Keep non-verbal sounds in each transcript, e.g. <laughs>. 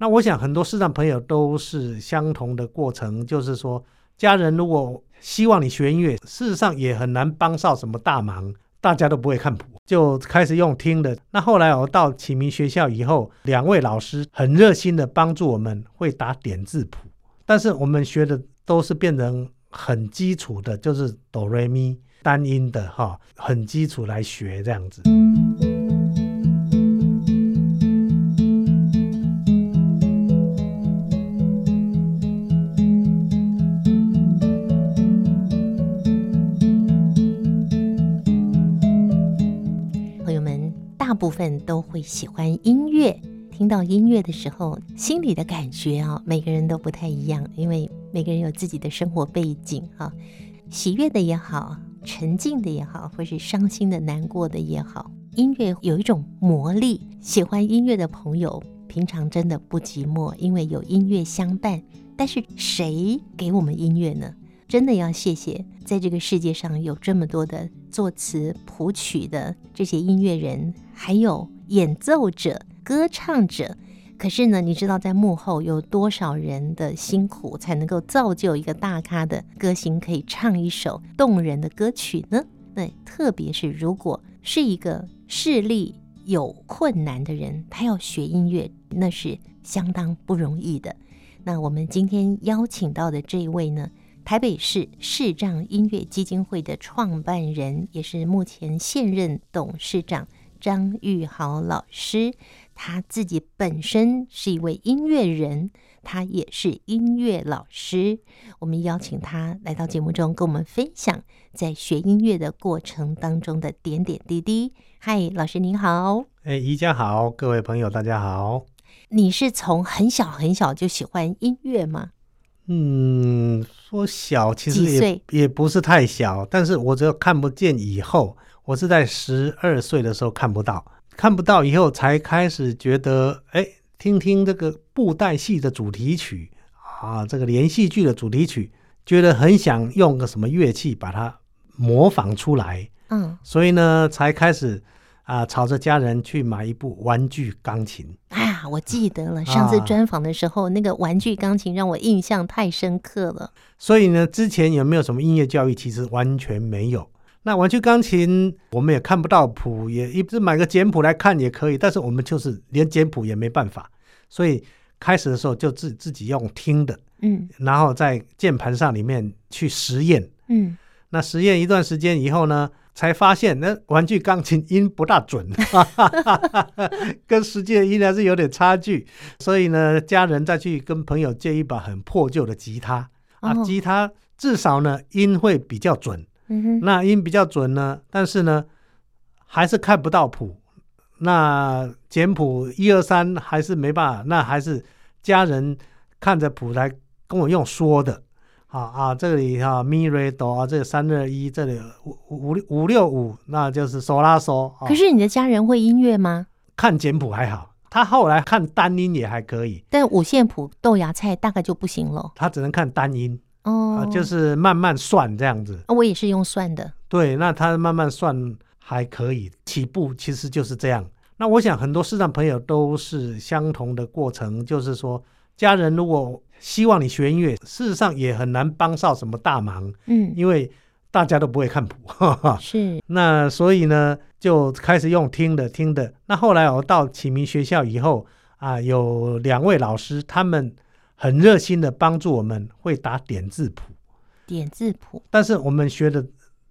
那我想很多视障朋友都是相同的过程，就是说，家人如果希望你学音乐，事实上也很难帮上什么大忙，大家都不会看谱，就开始用听的。那后来我到启明学校以后，两位老师很热心的帮助我们会打点字谱，但是我们学的都是变成很基础的，就是哆瑞咪单音的哈，很基础来学这样子。部分都会喜欢音乐，听到音乐的时候，心里的感觉啊，每个人都不太一样，因为每个人有自己的生活背景啊，喜悦的也好，沉静的也好，或是伤心的、难过的也好，音乐有一种魔力。喜欢音乐的朋友，平常真的不寂寞，因为有音乐相伴。但是谁给我们音乐呢？真的要谢谢，在这个世界上有这么多的作词谱曲的这些音乐人，还有演奏者、歌唱者。可是呢，你知道在幕后有多少人的辛苦，才能够造就一个大咖的歌星可以唱一首动人的歌曲呢？对，特别是如果是一个视力有困难的人，他要学音乐，那是相当不容易的。那我们今天邀请到的这一位呢，台北市视障音乐基金会的创办人，也是目前现任董事长张玉豪老师。他自己本身是一位音乐人，他也是音乐老师。我们邀请他来到节目中，跟我们分享在学音乐的过程当中的点点滴滴。嗨，老师您好。哎，宜家好，各位朋友大家好。你是从很小很小就喜欢音乐吗？嗯，说小其实也也不是太小，但是我只有看不见以后，我是在十二岁的时候看不到，看不到以后才开始觉得，哎，听听这个布袋戏的主题曲啊，这个连续剧的主题曲，觉得很想用个什么乐器把它模仿出来，嗯，所以呢，才开始。啊，朝着家人去买一部玩具钢琴。啊，我记得了，上次专访的时候，啊，那个玩具钢琴让我印象太深刻了。所以呢，之前有没有什么音乐教育？其实完全没有。那玩具钢琴我们也看不到谱，也一直买个简谱来看也可以，但是我们就是连简谱也没办法。所以开始的时候就自自己用听的，嗯，然后在键盘上里面去实验，嗯，那实验一段时间以后呢，才发现那玩具钢琴音不大准，<laughs> 跟实际的音还是有点差距。所以呢，家人再去跟朋友借一把很破旧的吉他啊，吉他至少呢音会比较准。那音比较准呢，但是呢还是看不到谱。那简谱一二三还是没办法，那还是家人看着谱来跟我用说的。啊啊，这里哈咪瑞哆啊，这里三二一，这里五五五六五，那就是嗦拉嗦。可是你的家人会音乐吗？看简谱还好，他后来看单音也还可以。但五线谱豆芽菜大概就不行了。他只能看单音哦、啊，就是慢慢算这样子。我也是用算的。对，那他慢慢算还可以，起步其实就是这样。那我想很多视障朋友都是相同的过程，就是说家人如果。希望你学音乐，事实上也很难帮上什么大忙，嗯，因为大家都不会看谱，<laughs> 哈哈，是。那所以呢，就开始用听的听的。那后来我到启明学校以后啊，有两位老师，他们很热心的帮助我们，会打点字谱，点字谱。但是我们学的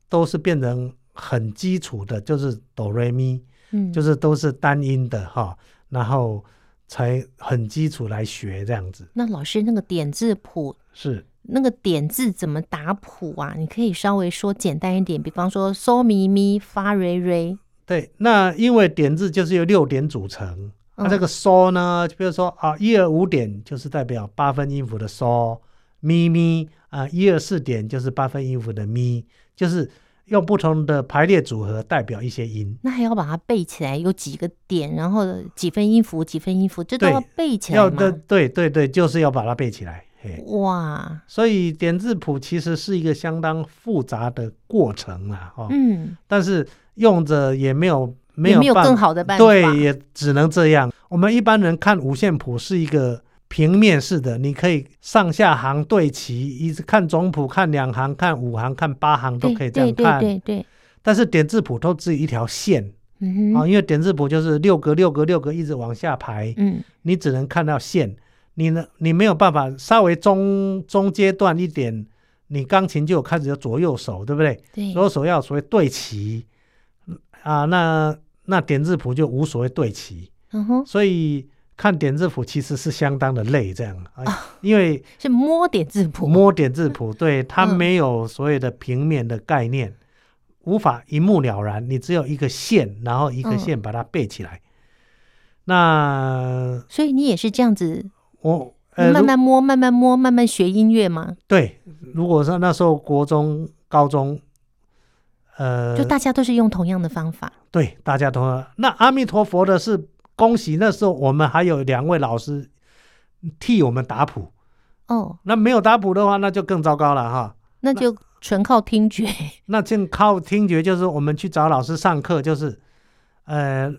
都是变成很基础的，就是哆来咪，嗯，就是都是单音的哈，然后。才很基础来学这样子。那老师，那个点字谱是那个点字怎么打谱啊？你可以稍微说简单一点，比方说嗦咪咪发瑞瑞。对，那因为点字就是由六点组成。那、嗯啊、这个嗦呢，就比如说啊，一二五点就是代表八分音符的嗦，咪咪啊，一二四点就是八分音符的咪，就是。用不同的排列组合代表一些音，那还要把它背起来，有几个点，然后几分音符，几分音符，这都要背起来吗？要的，对对对，就是要把它背起来。哇，所以点字谱其实是一个相当复杂的过程啊，哦，嗯，但是用着也没有没有没有更好的办法，对，也只能这样。我们一般人看五线谱是一个平面式的，你可以上下行对齐，一直看总谱，看两行，看五行，看八行都可以这样看。对对对对。但是点字谱都只有一条线，嗯啊，因为点字谱就是六格六格六格一直往下排，嗯，你只能看到线，你呢，你没有办法稍微中中阶段一点，你钢琴就有开始有左右手，对不对？对，左右手要所谓对齐，啊，那那点字谱就无所谓对齐，嗯哼，所以看点字谱其实是相当的累，这样啊，因为 <laughs> 是摸点字谱，摸点字谱，<laughs> 对，它没有所谓的平面的概念。嗯无法一目了然，你只有一个线，然后一个线把它背起来。嗯、那所以你也是这样子，我、呃、慢慢摸，慢慢摸，慢慢学音乐吗？对，如果说那时候国中、高中，呃，就大家都是用同样的方法。对，大家都。那阿弥陀佛的是，恭喜那时候我们还有两位老师替我们打谱。哦，那没有打谱的话，那就更糟糕了哈。那就。纯靠听觉，<laughs> 那就靠听觉，就是我们去找老师上课，就是，呃，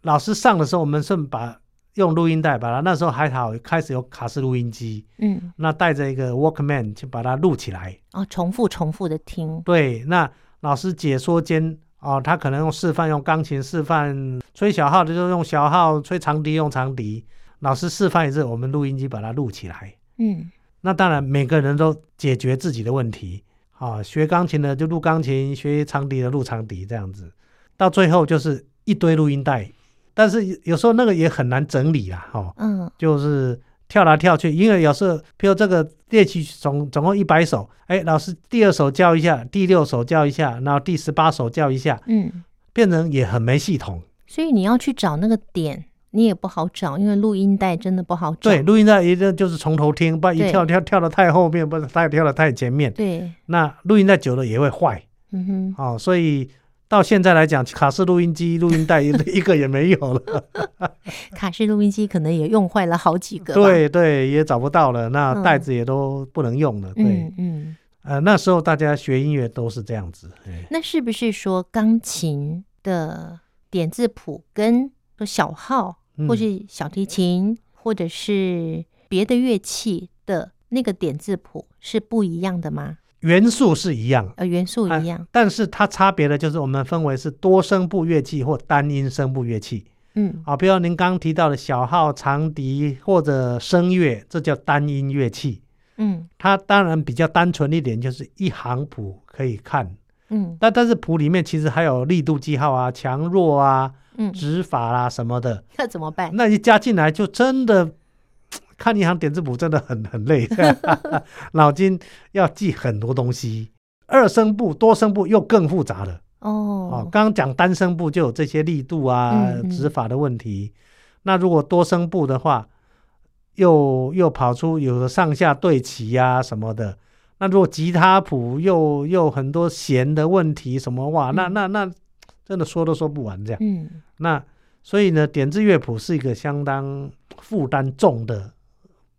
老师上的时候，我们是把用录音带把它，那时候还好，开始有卡式录音机，嗯，那带着一个 Walkman 去把它录起来，哦，重复重复的听，对，那老师解说间，哦，他可能用示范用钢琴示范吹小号的就用小号，吹长笛用长笛，老师示范一次，我们录音机把它录起来，嗯，那当然每个人都解决自己的问题。啊，学钢琴的就录钢琴，学长笛的录长笛，这样子，到最后就是一堆录音带。但是有时候那个也很难整理啦，哦，嗯，就是跳来跳去，因为有时候，譬如这个乐曲总总共一百首，哎，老师第二首教一下，第六首教一下，然后第十八首教一下，嗯，变成也很没系统。所以你要去找那个点。你也不好找，因为录音带真的不好找。对，录音带一定就是从头听，不然一跳跳跳的太后面，不是太跳的太前面。对，那录音带久了也会坏。嗯哼。哦，所以到现在来讲，卡式录音机、录音带一个也没有了。<laughs> 卡式录音机可能也用坏了好几个。对对，也找不到了，那袋子也都不能用了。嗯、对，嗯。呃，那时候大家学音乐都是这样子。那是不是说钢琴的点字谱跟说小号？或是小提琴，嗯、或者是别的乐器的那个点字谱是不一样的吗？元素是一样，呃，元素一样，啊、但是它差别的就是我们分为是多声部乐器或单音声部乐器。嗯，啊，比如您刚提到的小号、长笛或者声乐，这叫单音乐器。嗯，它当然比较单纯一点，就是一行谱可以看。嗯，但但是谱里面其实还有力度记号啊、强弱啊。嗯，指法啦什么的，<laughs> 那怎么办？那一加进来就真的看一行点字谱真的很很累，<laughs> 脑筋要记很多东西。二声部、多声部又更复杂了。哦，哦，刚刚讲单声部就有这些力度啊、指法的问题。那如果多声部的话，又又跑出有的上下对齐啊什么的。那如果吉他谱又又很多弦的问题什么哇，那那那。那真的说都说不完这样，嗯，那所以呢，点字乐谱是一个相当负担重的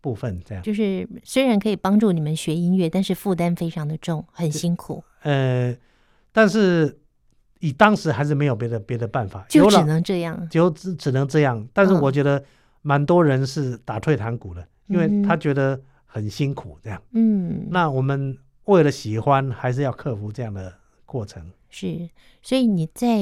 部分，这样就是虽然可以帮助你们学音乐，但是负担非常的重，很辛苦。呃，但是以当时还是没有别的别的办法，就只能这样，就只只能这样。但是我觉得蛮多人是打退堂鼓的，哦、因为他觉得很辛苦这样。嗯，那我们为了喜欢，还是要克服这样的过程。是，所以你在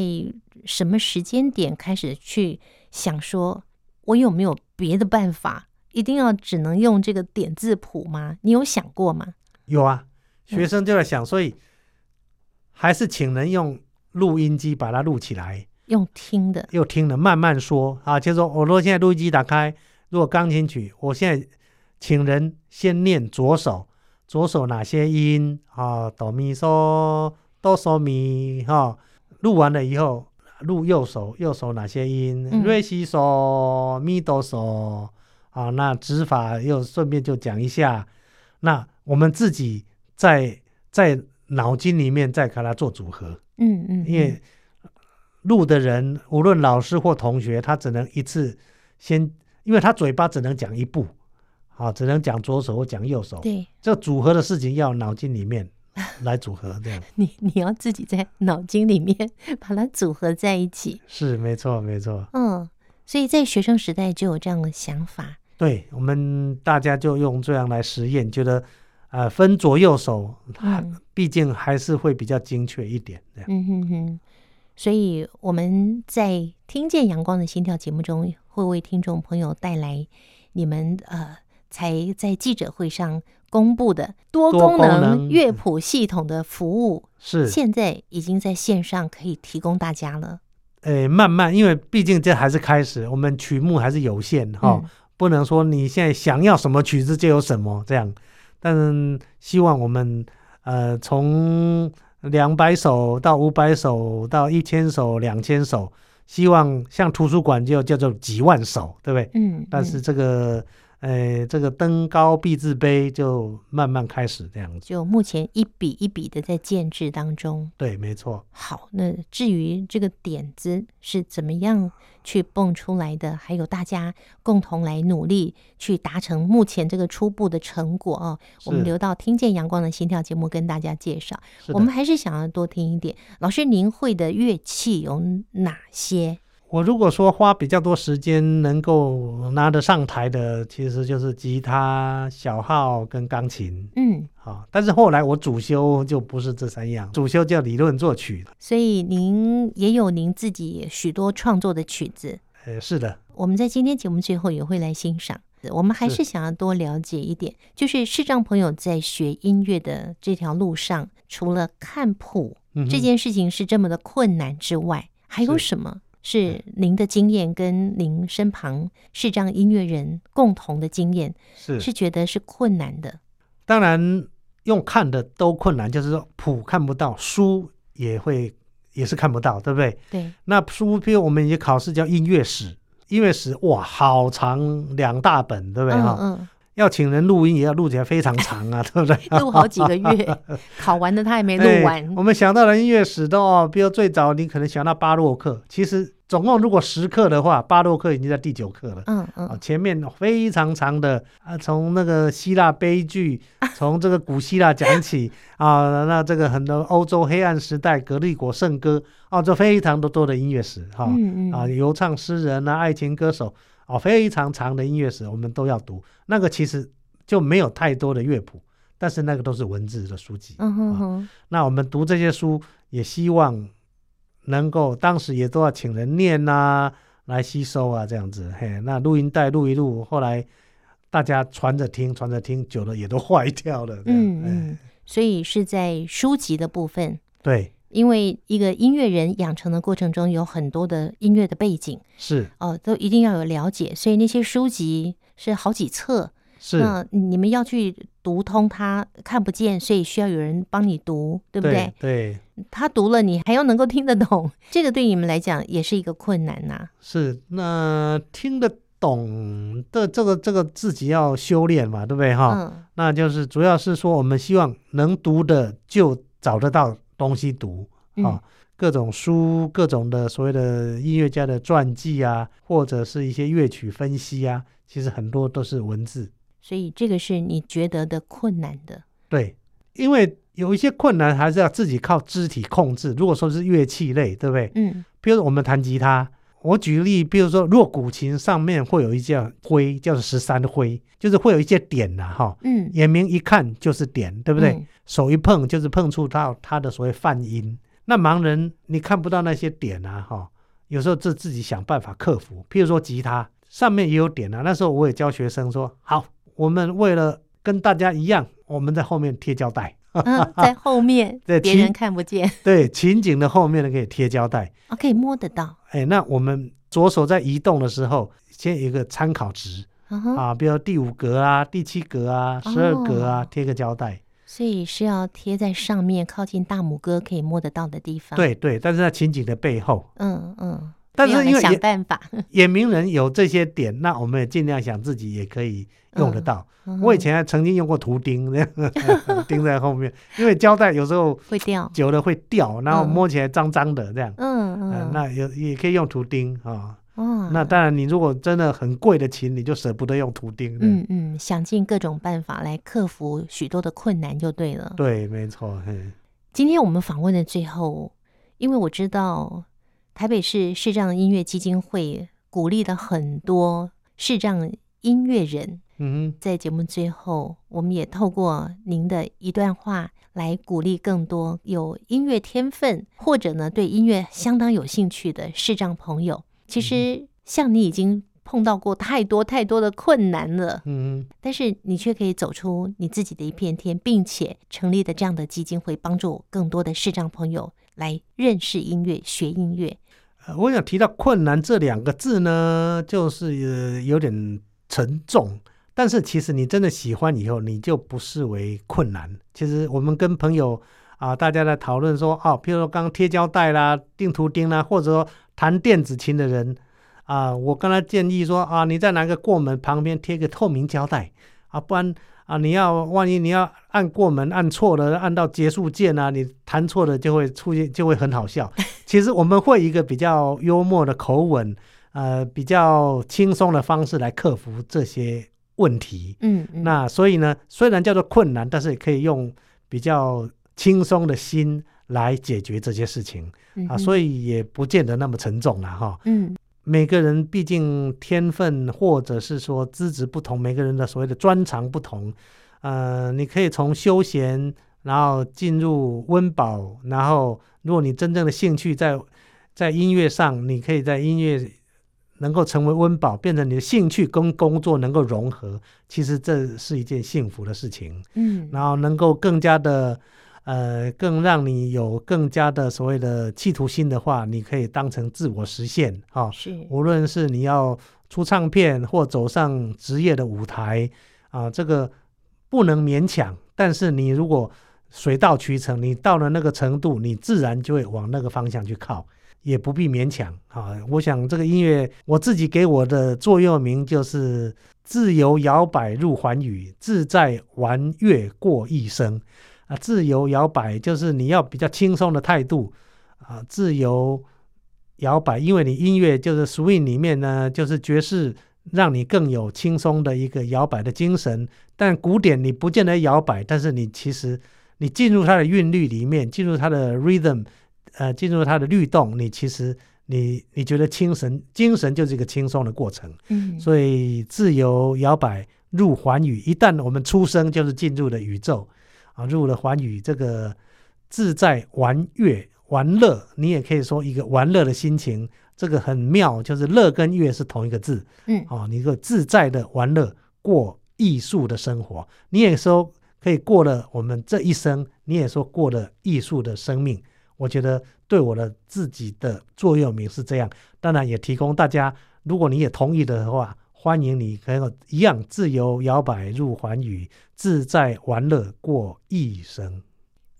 什么时间点开始去想说，我有没有别的办法？一定要只能用这个点字谱吗？你有想过吗？有啊，学生就在想，嗯、所以还是请人用录音机把它录起来，用听的，又听的，慢慢说啊。就是说，我如果现在录音机打开，如果钢琴曲，我现在请人先念左手，左手哪些音啊？哆咪嗦。哆嗦咪哈，录完了以后，录右手，右手哪些音？瑞西嗦咪哆嗦啊，那指法又顺便就讲一下。那我们自己在在脑筋里面再给它做组合。嗯嗯，因为录的人无论老师或同学，他只能一次先，因为他嘴巴只能讲一步，啊，只能讲左手或讲右手。对，这组合的事情要脑筋里面。来组合这样。<laughs> 你你要自己在脑筋里面把它组合在一起。是，没错，没错。嗯，所以在学生时代就有这样的想法。对，我们大家就用这样来实验，觉得呃分左右手，它，毕竟还是会比较精确一点。嗯哼哼。所以我们在听见阳光的心跳节目中，会为听众朋友带来你们呃才在记者会上公布的多功能乐谱系统的服务，是现在已经在线上可以提供大家了。诶，慢慢，因为毕竟这还是开始，我们曲目还是有限哈，哦嗯，不能说你现在想要什么曲子就有什么这样。但是希望我们呃从。两百首到五百首到一千首两千首，希望像图书馆就叫做几万首，对不对？嗯。嗯，但是这个，呃，这个登高必自卑，就慢慢开始这样子。就目前一笔一笔的在建制当中。对，没错。好，那至于这个点子是怎么样去蹦出来的，还有大家共同来努力去达成目前这个初步的成果哦。我们留到听见阳光的心跳节目跟大家介绍。我们还是想要多听一点，老师您会的乐器有哪些？我如果说花比较多时间能够拿得上台的，其实就是吉他、小号跟钢琴。嗯，好，但是后来我主修就不是这三样，主修叫理论作曲。所以您也有您自己许多创作的曲子。呃，是的。我们在今天节目最后也会来欣赏。我们还是想要多了解一点，就是视障朋友在学音乐的这条路上，除了看谱这件事情是这么的困难之外，还有什么？是您的经验跟您身旁视障音乐人共同的经验，是是觉得是困难的。当然，用看的都困难，就是说谱看不到，书也会也是看不到，对不对？对。那书，比如我们也考试叫音乐史，音乐史哇，好长两大本，对不对？哈、嗯。嗯要请人录音，也要录起来非常长啊，<laughs> 对不对？<laughs> 录好几个月，<laughs> 考完的他还没录完。我们想到了音乐史都哦，比如最早你可能想到巴洛克，其实总共如果十课的话，巴洛克已经在第九课了。嗯嗯。前面非常长的啊，从那个希腊悲剧，从这个古希腊讲起啊，那这个很多欧洲黑暗时代、格力果圣歌啊，这非常多多的音乐史哈。嗯嗯。啊，游唱诗人啊，爱情歌手。哦，非常长的音乐史，我们都要读。那个其实就没有太多的乐谱，但是那个都是文字的书籍。嗯哼哼。那我们读这些书，也希望能够当时也都要请人念啊，来吸收啊，这样子。嘿，那录音带录一录，后来大家传着听，传着听，久了也都坏掉了。嗯嗯。所以是在书籍的部分。对。因为一个音乐人养成的过程中，有很多的音乐的背景是哦，都一定要有了解，所以那些书籍是好几册，是那你们要去读通它，看不见，所以需要有人帮你读，对不对？对，他读了，你还要能够听得懂，这个对你们来讲也是一个困难呐、啊。是，那听得懂的这个这个自己要修炼嘛，对不对哈？嗯，那就是主要是说，我们希望能读的就找得到。东西读啊、哦，各种书，各种的所谓的音乐家的传记啊，或者是一些乐曲分析啊，其实很多都是文字。所以这个是你觉得的困难的。对，因为有一些困难还是要自己靠肢体控制。如果说是乐器类，对不对？嗯。比如说我们弹吉他，我举个例，比如说如果古琴上面会有一件徽，叫做十三徽，就是会有一些点呐、啊，哈。嗯。眼明一看就是点，对不对？嗯手一碰就是碰触到它的所谓泛音，那盲人你看不到那些点啊，哈，有时候自自己想办法克服。譬如说吉他上面也有点啊，那时候我也教学生说，好，我们为了跟大家一样，我们在后面贴胶带，嗯，<laughs> 在后面，<laughs> 对，别人看不见，<laughs> 对，情景的后面呢可以贴胶带，啊，可以摸得到。哎，那我们左手在移动的时候，先有一个参考值，嗯，啊，比如第五格啊，第七格啊，十二格啊，贴个胶带。所以是要贴在上面，靠近大拇哥可以摸得到的地方。对对，但是在情景的背后。嗯嗯。但是因为想办法，<laughs> 眼明人有这些点，那我们也尽量想自己也可以用得到。嗯嗯、我以前还曾经用过图钉，这样 <laughs> 钉在后面，因为胶带有时候 <laughs> 会掉，久了会掉，然后摸起来脏脏的这样。嗯嗯。嗯，那有也可以用图钉啊、哦。哦，那当然，你如果真的很贵的琴，你就舍不得用图钉。嗯嗯，想尽各种办法来克服许多的困难就对了。对，没错。嗯，今天我们访问的最后，因为我知道台北市视障音乐基金会鼓励了很多视障音乐人。嗯，在节目最后，我们也透过您的一段话来鼓励更多有音乐天分或者呢对音乐相当有兴趣的视障朋友。其实，像你已经碰到过太多太多的困难了，嗯，但是你却可以走出你自己的一片天，并且成立的这样的基金会，帮助更多的视障朋友来认识音乐、学音乐。我想提到“困难”这两个字呢，就是有点沉重。但是其实你真的喜欢以后，你就不视为困难。其实我们跟朋友啊，大家在讨论说，哦，譬如说刚刚贴胶带啦、钉图钉啦，或者说弹电子琴的人啊，我跟他建议说啊，你在哪个过门旁边贴个透明胶带啊，不然啊，你要万一你要按过门按错了，按到结束键啊，你弹错了就会出现，就会很好笑。其实我们会一个比较幽默的口吻，呃，比较轻松的方式来克服这些。问题，嗯，嗯，那所以呢，虽然叫做困难，但是也可以用比较轻松的心来解决这些事情，嗯、啊，所以也不见得那么沉重了哈。嗯，每个人毕竟天分或者是说资质不同，每个人的所谓的专长不同，呃，你可以从休闲，然后进入温饱，然后如果你真正的兴趣在在音乐上，你可以在音乐。能够成为温饱，变成你的兴趣跟工作能够融合，其实这是一件幸福的事情。嗯，然后能够更加的，呃，更让你有更加的所谓的企图心的话，你可以当成自我实现啊。是，无论是你要出唱片或走上职业的舞台啊，这个不能勉强。但是你如果水到渠成，你到了那个程度，你自然就会往那个方向去靠。也不必勉强啊！我想这个音乐，我自己给我的座右铭就是“自由摇摆入寰宇，自在玩乐过一生”。啊，自由摇摆就是你要比较轻松的态度啊，自由摇摆，因为你音乐就是 swing 里面呢，就是爵士，让你更有轻松的一个摇摆的精神。但古典你不见得摇摆，但是你其实你进入它的韵律里面，进入它的 rhythm。呃，进入它的律动，你其实你你觉得精神精神就是一个轻松的过程，嗯，所以自由摇摆入寰宇，一旦我们出生就是进入了宇宙。啊，入了寰宇，这个自在玩乐玩乐，你也可以说一个玩乐的心情，这个很妙，就是乐跟乐是同一个字，嗯，啊，你一个自在的玩乐过艺术的生活，你也说可以过了我们这一生，你也说过了艺术的生命。我觉得对我的自己的座右铭是这样，当然也提供大家，如果你也同意的话，欢迎你跟我一样自由摇摆入寰宇，自在玩乐过一生。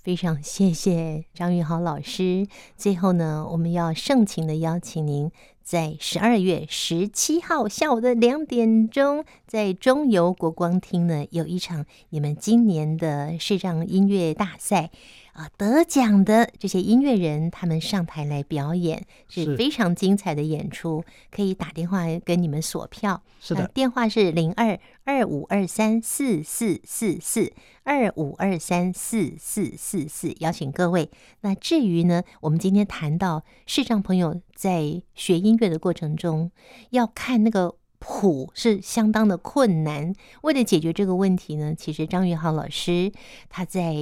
非常谢谢张玉豪老师。最后呢，我们要盛情的邀请您，在十二月十七号下午的两点钟，在中游国光厅呢，有一场你们今年的视障音乐大赛。啊，得奖的这些音乐人，他们上台来表演是非常精彩的演出，可以打电话跟你们索票。是的，电话是零二二五二三四四四四二五二三四四四四，邀请各位。那至于呢，我们今天谈到视障朋友在学音乐的过程中，要看那个。谱是相当的困难，为了解决这个问题呢，其实张宇豪老师他在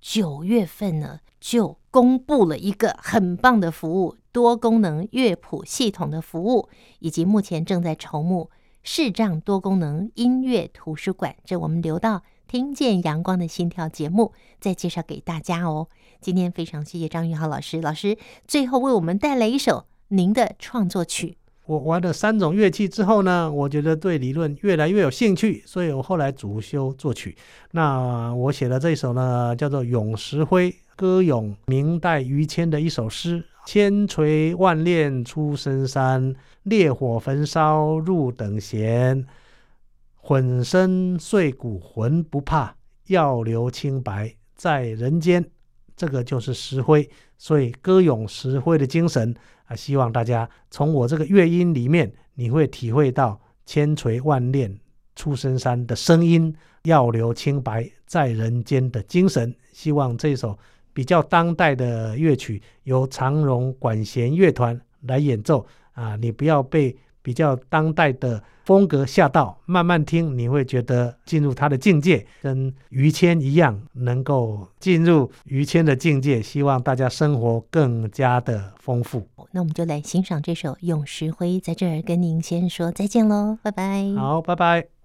九月份呢就公布了一个很棒的服务——多功能乐谱系统的服务，以及目前正在筹募视障多功能音乐图书馆。这我们留到听见阳光的心跳节目再介绍给大家哦。今天非常谢谢张宇豪老师，老师最后为我们带来一首您的创作曲。我玩了三种乐器之后呢，我觉得对理论越来越有兴趣，所以我后来主修作曲。那我写的这首呢，叫做《咏石灰》，歌咏明代于谦的一首诗：千锤万炼出深山，烈火焚烧入等闲。浑身碎骨浑不怕，要留清白在人间。这个就是石灰。所以歌咏石灰的精神啊，希望大家从我这个乐音里面，你会体会到千锤万炼出深山的声音，要留清白在人间的精神。希望这首比较当代的乐曲由长荣管弦乐团来演奏啊，你不要被。比较当代的风格下到，慢慢听你会觉得进入他的境界，跟于谦一样，能够进入于谦的境界。希望大家生活更加的丰富。那我们就来欣赏这首《咏石灰》，在这儿跟您先说再见喽，拜拜。好，拜拜。